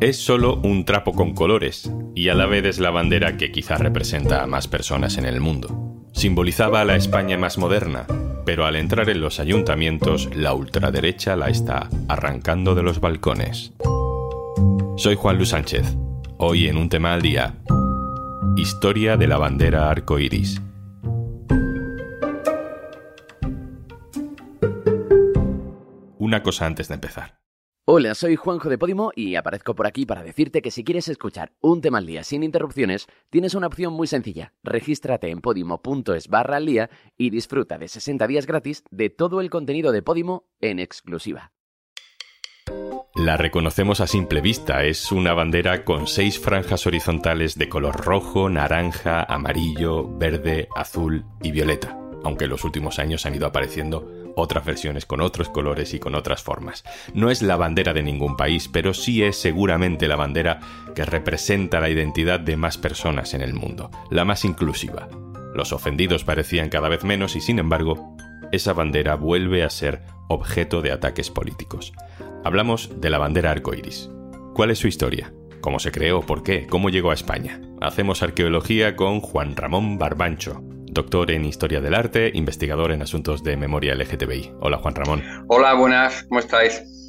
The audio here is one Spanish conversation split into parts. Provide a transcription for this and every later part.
Es solo un trapo con colores, y a la vez es la bandera que quizá representa a más personas en el mundo. Simbolizaba a la España más moderna, pero al entrar en los ayuntamientos, la ultraderecha la está arrancando de los balcones. Soy Juan Luis Sánchez. Hoy en un tema al día. Historia de la bandera arcoíris. Una cosa antes de empezar. Hola, soy Juanjo de Podimo y aparezco por aquí para decirte que si quieres escuchar un tema al día sin interrupciones, tienes una opción muy sencilla. Regístrate en podimo.es barra al día y disfruta de 60 días gratis de todo el contenido de Podimo en exclusiva. La reconocemos a simple vista, es una bandera con seis franjas horizontales de color rojo, naranja, amarillo, verde, azul y violeta, aunque en los últimos años han ido apareciendo otras versiones con otros colores y con otras formas. No es la bandera de ningún país, pero sí es seguramente la bandera que representa la identidad de más personas en el mundo, la más inclusiva. Los ofendidos parecían cada vez menos y sin embargo, esa bandera vuelve a ser objeto de ataques políticos. Hablamos de la bandera arcoíris. ¿Cuál es su historia? ¿Cómo se creó? ¿Por qué? ¿Cómo llegó a España? Hacemos arqueología con Juan Ramón Barbancho, doctor en Historia del Arte, investigador en asuntos de memoria LGTBI. Hola Juan Ramón. Hola, buenas, ¿cómo estáis?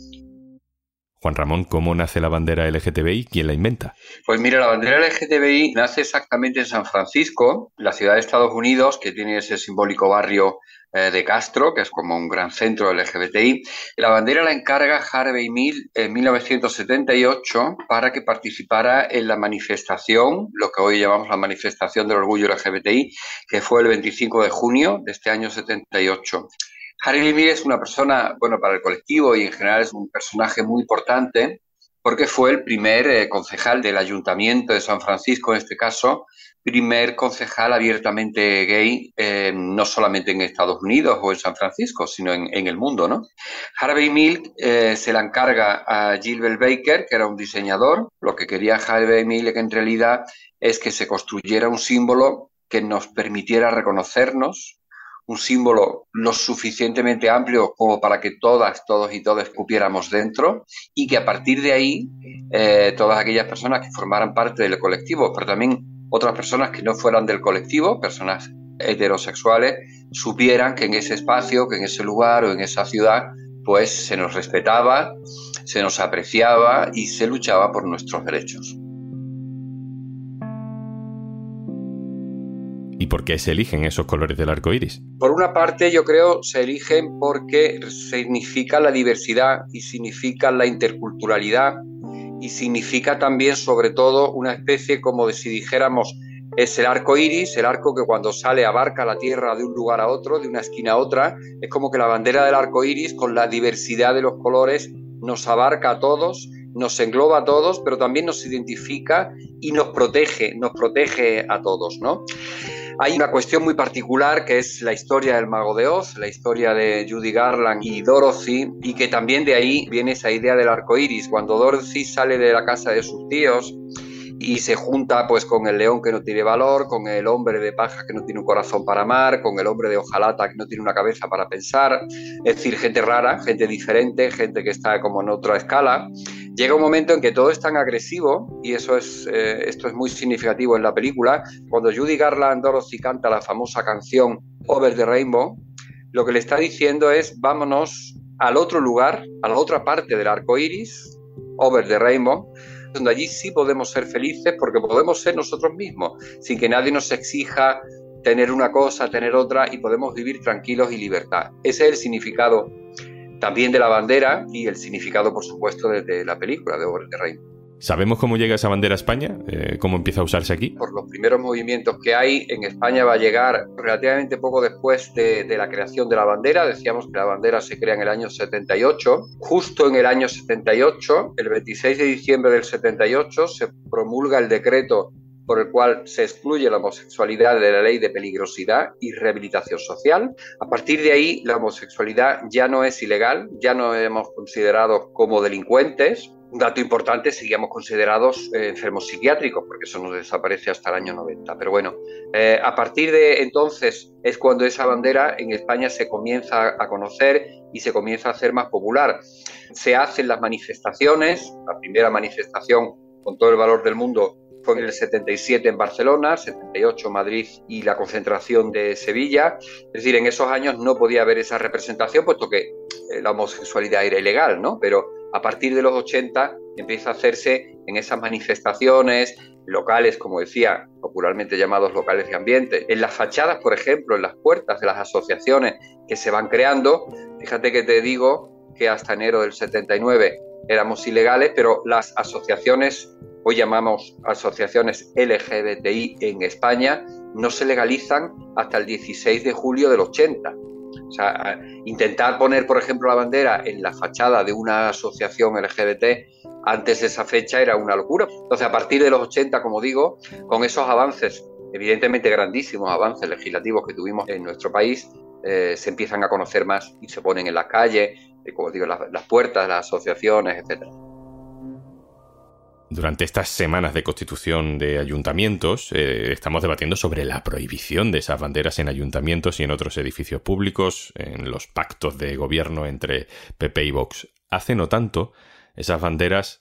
Juan Ramón, ¿cómo nace la bandera LGTBI? ¿Quién la inventa? Pues mira, la bandera LGTBI nace exactamente en San Francisco, la ciudad de Estados Unidos, que tiene ese simbólico barrio eh, de Castro, que es como un gran centro LGBTI. La bandera la encarga Harvey Mill en 1978 para que participara en la manifestación, lo que hoy llamamos la manifestación del orgullo LGBTI, que fue el 25 de junio de este año 78. Harvey Mill es una persona, bueno, para el colectivo y en general es un personaje muy importante porque fue el primer eh, concejal del ayuntamiento de San Francisco, en este caso, primer concejal abiertamente gay, eh, no solamente en Estados Unidos o en San Francisco, sino en, el mundo, ¿no? Harvey Milk eh, se la encarga a Gilbert Baker, que era un diseñador. Lo que quería Harvey Milk en realidad es que se construyera un símbolo que nos permitiera reconocernos, un símbolo lo suficientemente amplio como para que todas, todos y todas cupiéramos dentro y que a partir de ahí eh, todas aquellas personas que formaran parte del colectivo, pero también otras personas que no fueran del colectivo, personas heterosexuales, supieran que en ese espacio, que en ese lugar o en esa ciudad, pues se nos respetaba, se nos apreciaba y se luchaba por nuestros derechos. ¿Y por qué se eligen esos colores del arco iris? Por una parte, yo creo se eligen porque significa la diversidad y significa la interculturalidad y significa también, sobre todo, una especie como de si dijéramos, es el arco iris, el arco que cuando sale abarca la tierra de un lugar a otro, de una esquina a otra. Es como que la bandera del arco iris, con la diversidad de los colores, nos abarca a todos, nos engloba a todos, pero también nos identifica y nos protege, nos protege a todos, ¿no? Hay una cuestión muy particular que es la historia del mago de Oz, la historia de Judy Garland y Dorothy, y que también de ahí viene esa idea del arco iris. Cuando Dorothy sale de la casa de sus tíos, y se junta pues con el león que no tiene valor, con el hombre de paja que no tiene un corazón para amar, con el hombre de hojalata que no tiene una cabeza para pensar, es decir, gente rara, gente diferente, gente que está como en otra escala. Llega un momento en que todo es tan agresivo, y eso es, eh, esto es muy significativo en la película, cuando Judy Garland Dorothy canta la famosa canción Over the Rainbow, lo que le está diciendo es vámonos al otro lugar, a la otra parte del arco iris, Over the Rainbow, donde allí sí podemos ser felices porque podemos ser nosotros mismos, sin que nadie nos exija tener una cosa, tener otra y podemos vivir tranquilos y libertad. Ese es el significado también de la bandera y el significado, por supuesto, de, la película de Over the Rainbow. ¿Sabemos cómo llega esa bandera a España? Eh, ¿Cómo empieza a usarse aquí? Por los primeros movimientos que hay, en España va a llegar relativamente poco después de, la creación de la bandera. Decíamos que la bandera se crea en el año 78. Justo en el año 78, el 26 de diciembre del 78, se promulga el decreto por el cual se excluye la homosexualidad de la ley de peligrosidad y rehabilitación social. A partir de ahí, la homosexualidad ya no es ilegal, ya no hemos considerado como delincuentes, un dato importante, seguíamos considerados eh, enfermos psiquiátricos, porque eso no desaparece hasta el año 90. Pero bueno, eh, a partir de entonces es cuando esa bandera en España se comienza a conocer y se comienza a hacer más popular. Se hacen las manifestaciones, la primera manifestación con todo el valor del mundo fue en el 77 en Barcelona, 78 en Madrid y la concentración de Sevilla. Es decir, en esos años no podía haber esa representación, puesto que eh, la homosexualidad era ilegal, ¿no? Pero a partir de los 80 empieza a hacerse en esas manifestaciones locales, como decía, popularmente llamados locales de ambiente, en las fachadas, por ejemplo, en las puertas de las asociaciones que se van creando. Fíjate que te digo que hasta enero del 79 éramos ilegales, pero las asociaciones, hoy llamamos asociaciones LGBTI en España, no se legalizan hasta el 16 de julio del 80. O sea, intentar poner, por ejemplo, la bandera en la fachada de una asociación LGBT antes de esa fecha era una locura. Entonces, a partir de los 80, como digo, con esos avances, evidentemente grandísimos avances legislativos que tuvimos en nuestro país, eh, se empiezan a conocer más y se ponen en la calle, como digo, las, puertas las asociaciones, etcétera. Durante estas semanas de constitución de ayuntamientos, eh, estamos debatiendo sobre la prohibición de esas banderas en ayuntamientos y en otros edificios públicos, en los pactos de gobierno entre PP y Vox. Hace no tanto, esas banderas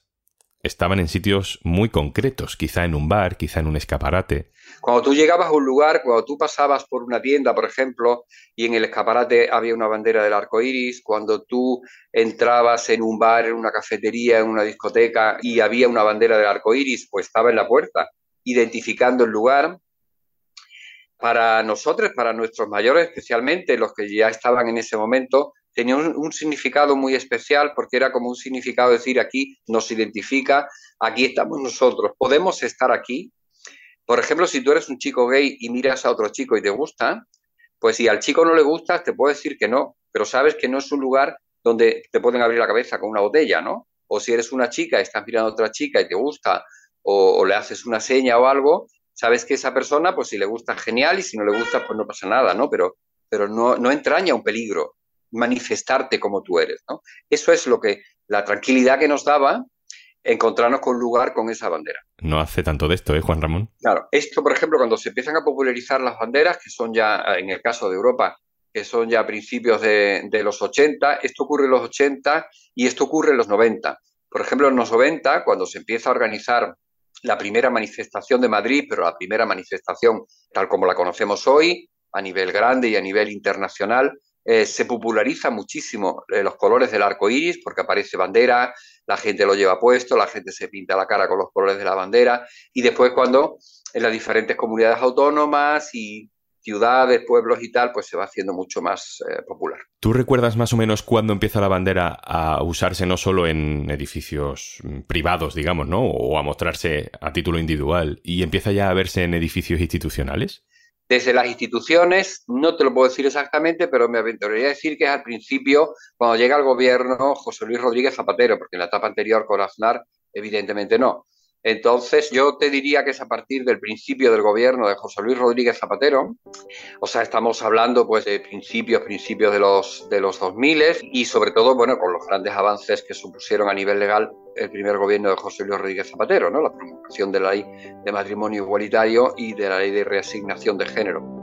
estaban en sitios muy concretos, quizá en un bar, quizá en un escaparate. Cuando tú llegabas a un lugar, cuando tú pasabas por una tienda, por ejemplo, y en el escaparate había una bandera del arco iris, cuando tú entrabas en un bar, en una cafetería, en una discoteca y había una bandera del arco iris, pues estaba en la puerta, identificando el lugar. Para nosotros, para nuestros mayores, especialmente los que ya estaban en ese momento, tenía un, significado muy especial porque era como un significado de decir aquí nos identifica, aquí estamos nosotros, podemos estar aquí, por ejemplo, si tú eres un chico gay y miras a otro chico y te gusta, pues si al chico no le gusta, te puedo decir que no, pero sabes que no es un lugar donde te pueden abrir la cabeza con una botella, ¿no? O si eres una chica y estás mirando a otra chica y te gusta, o, o le haces una seña o algo, sabes que esa persona, pues si le gusta, genial, y si no le gusta, pues no pasa nada, ¿no? Pero, pero no, no entraña un peligro manifestarte como tú eres, ¿no? Eso es lo que, la tranquilidad que nos daba encontrarnos con un lugar con esa bandera. No hace tanto de esto, ¿eh, Juan Ramón? Claro, esto, por ejemplo, cuando se empiezan a popularizar las banderas, que son ya, en el caso de Europa, que son ya principios de, de los 80, esto ocurre en los 80 y esto ocurre en los 90. Por ejemplo, en los 90, cuando se empieza a organizar la primera manifestación de Madrid, pero la primera manifestación tal como la conocemos hoy, a nivel grande y a nivel internacional, eh, se populariza muchísimo eh, los colores del arco iris porque aparece bandera, la gente lo lleva puesto, la gente se pinta la cara con los colores de la bandera y después cuando en las diferentes comunidades autónomas y ciudades, pueblos y tal, pues se va haciendo mucho más eh, popular. ¿Tú recuerdas más o menos cuándo empieza la bandera a usarse no solo en edificios privados, digamos, ¿no? O a mostrarse a título individual y empieza ya a verse en edificios institucionales? Desde las instituciones, no te lo puedo decir exactamente, pero me aventuraría a decir que es al principio, cuando llega al gobierno José Luis Rodríguez Zapatero, porque en la etapa anterior con Aznar, evidentemente no. Entonces, yo te diría que es a partir del principio del gobierno de José Luis Rodríguez Zapatero, o sea, estamos hablando pues de principios, principios de los, de los 2000 y sobre todo, bueno, con los grandes avances que supusieron a nivel legal el primer gobierno de José Luis Rodríguez Zapatero, ¿no? La promulgación de la ley de matrimonio igualitario y de la ley de reasignación de género.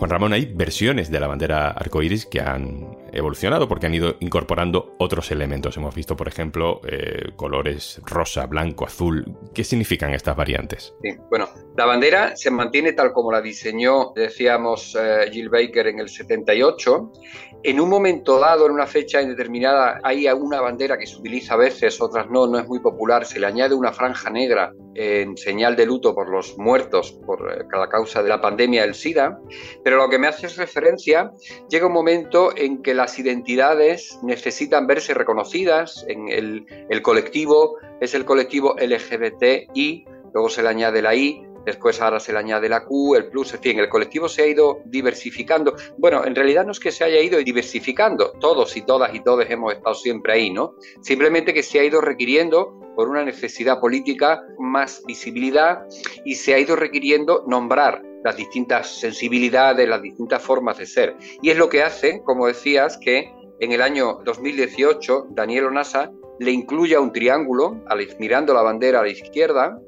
Juan Ramón, hay versiones de la bandera arcoíris que han evolucionado porque han ido incorporando otros elementos. Hemos visto, por ejemplo, eh, colores rosa, blanco, azul. ¿Qué significan estas variantes? Sí, bueno, la bandera se mantiene tal como la diseñó, decíamos, eh, Jill Baker en el 78. En un momento dado, en una fecha indeterminada, hay una bandera que se utiliza a veces, otras no, no es muy popular. Se le añade una franja negra en señal de luto por los muertos por eh, cada causa de la pandemia del SIDA. Pero lo que me hace referencia, llega un momento en que las identidades necesitan verse reconocidas en el, el colectivo, es el colectivo LGBTI, luego se le añade la I, después ahora se le añade la Q, el plus, en fin, el colectivo se ha ido diversificando. Bueno, en realidad no es que se haya ido diversificando, todos y todas y todos hemos estado siempre ahí, ¿no? Simplemente que se ha ido requiriendo por una necesidad política más visibilidad y se ha ido requiriendo nombrar las distintas sensibilidades, las distintas formas de ser. Y es lo que hace, como decías, que en el año 2018 Daniel Onasa le incluya un triángulo, mirando la bandera a la izquierda.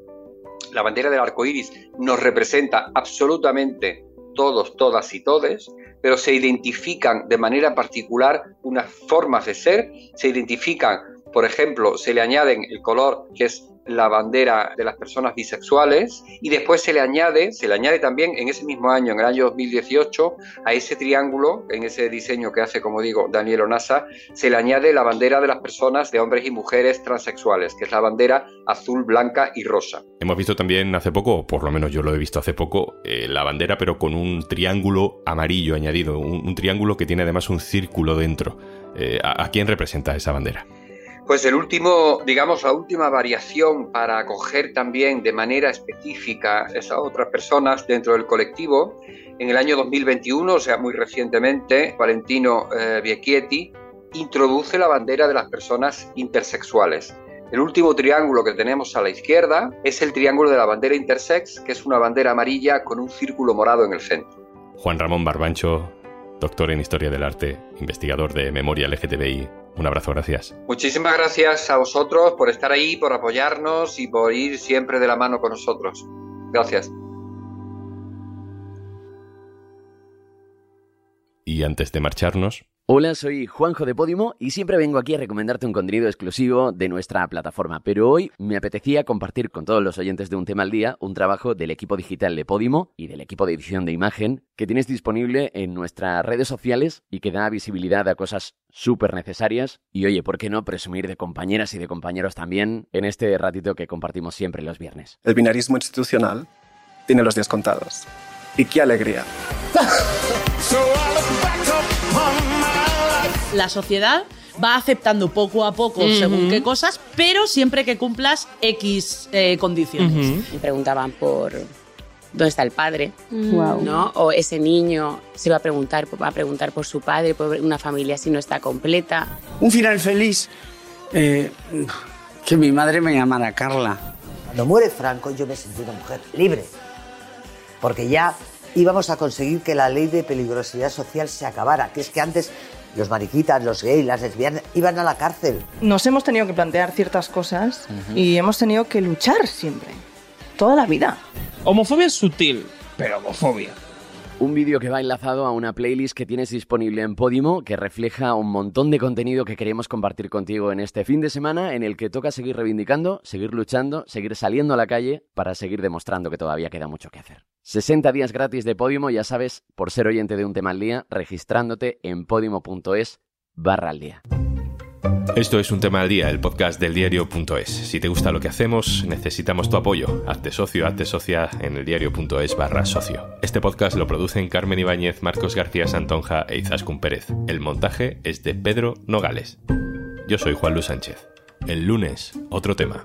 La bandera del arco iris nos representa absolutamente todos, todas y todes, pero se identifican de manera particular unas formas de ser, se identifican, por ejemplo, se le añaden el color que es la bandera de las personas bisexuales y después se le añade, se le añade también en ese mismo año, en el año 2018, a ese triángulo, en ese diseño que hace, como digo, Daniel Onasa, se le añade la bandera de las personas de hombres y mujeres transexuales, que es la bandera azul, blanca y rosa. Hemos visto también hace poco, por lo menos yo lo he visto hace poco, eh, la bandera pero con un triángulo amarillo añadido, un, triángulo que tiene además un círculo dentro. Eh, ¿A quién representa esa bandera? Pues el último, digamos, la última variación para acoger también de manera específica a esas otras personas dentro del colectivo, en el año 2021, o sea, muy recientemente, Valentino eh, introduce la bandera de las personas intersexuales. El último triángulo que tenemos a la izquierda es el triángulo de la bandera intersex, que es una bandera amarilla con un círculo morado en el centro. Juan Ramón Barbancho, doctor en Historia del Arte, investigador de Memoria LGTBI, un abrazo, gracias. Muchísimas gracias a vosotros por estar ahí, por apoyarnos y por ir siempre de la mano con nosotros. Gracias. Y antes de marcharnos, Hola, soy Juanjo de Podimo y siempre vengo aquí a recomendarte un contenido exclusivo de nuestra plataforma, pero hoy me apetecía compartir con todos los oyentes de Un Tema al Día un trabajo del equipo digital de Podimo y del equipo de edición de imagen que tienes disponible en nuestras redes sociales y que da visibilidad a cosas súper necesarias y oye, ¿por qué no presumir de compañeras y de compañeros también en este ratito que compartimos siempre los viernes? El binarismo institucional tiene los días contados. Y qué alegría. la sociedad va aceptando poco a poco según qué cosas, pero siempre que cumplas X eh, condiciones. Me preguntaban por dónde está el padre, ¿no? O ese niño se va a preguntar, va a preguntar por su padre, por una familia si no está completa. Un final feliz. Eh, que mi madre me llamara Carla. Cuando muere Franco yo me sentí una mujer libre, porque ya íbamos a conseguir que la ley de peligrosidad social se acabara, que es que antes los mariquitas, los gays, las lesbianas iban a la cárcel. Nos hemos tenido que plantear ciertas cosas y hemos tenido que luchar siempre, toda la vida. Homofobia es sutil, pero homofobia. Un vídeo que va enlazado a una playlist que tienes disponible en Podimo que refleja un montón de contenido que queremos compartir contigo en este fin de semana en el que toca seguir reivindicando, seguir luchando, seguir saliendo a la calle para seguir demostrando que todavía queda mucho que hacer. 60 días gratis de Podimo, ya sabes, por ser oyente de un tema al día, registrándote en podimo.es barra al día. Esto es un tema al día, el podcast del diario.es. Si te gusta lo que hacemos, necesitamos tu apoyo. Hazte socio, hazte socia en el diario.es barra socio. Este podcast lo producen Carmen Ibáñez, Marcos García Santonja e Izaskun Pérez. El montaje es de Pedro Nogales. Yo soy Juan Luis Sánchez. El lunes, otro tema.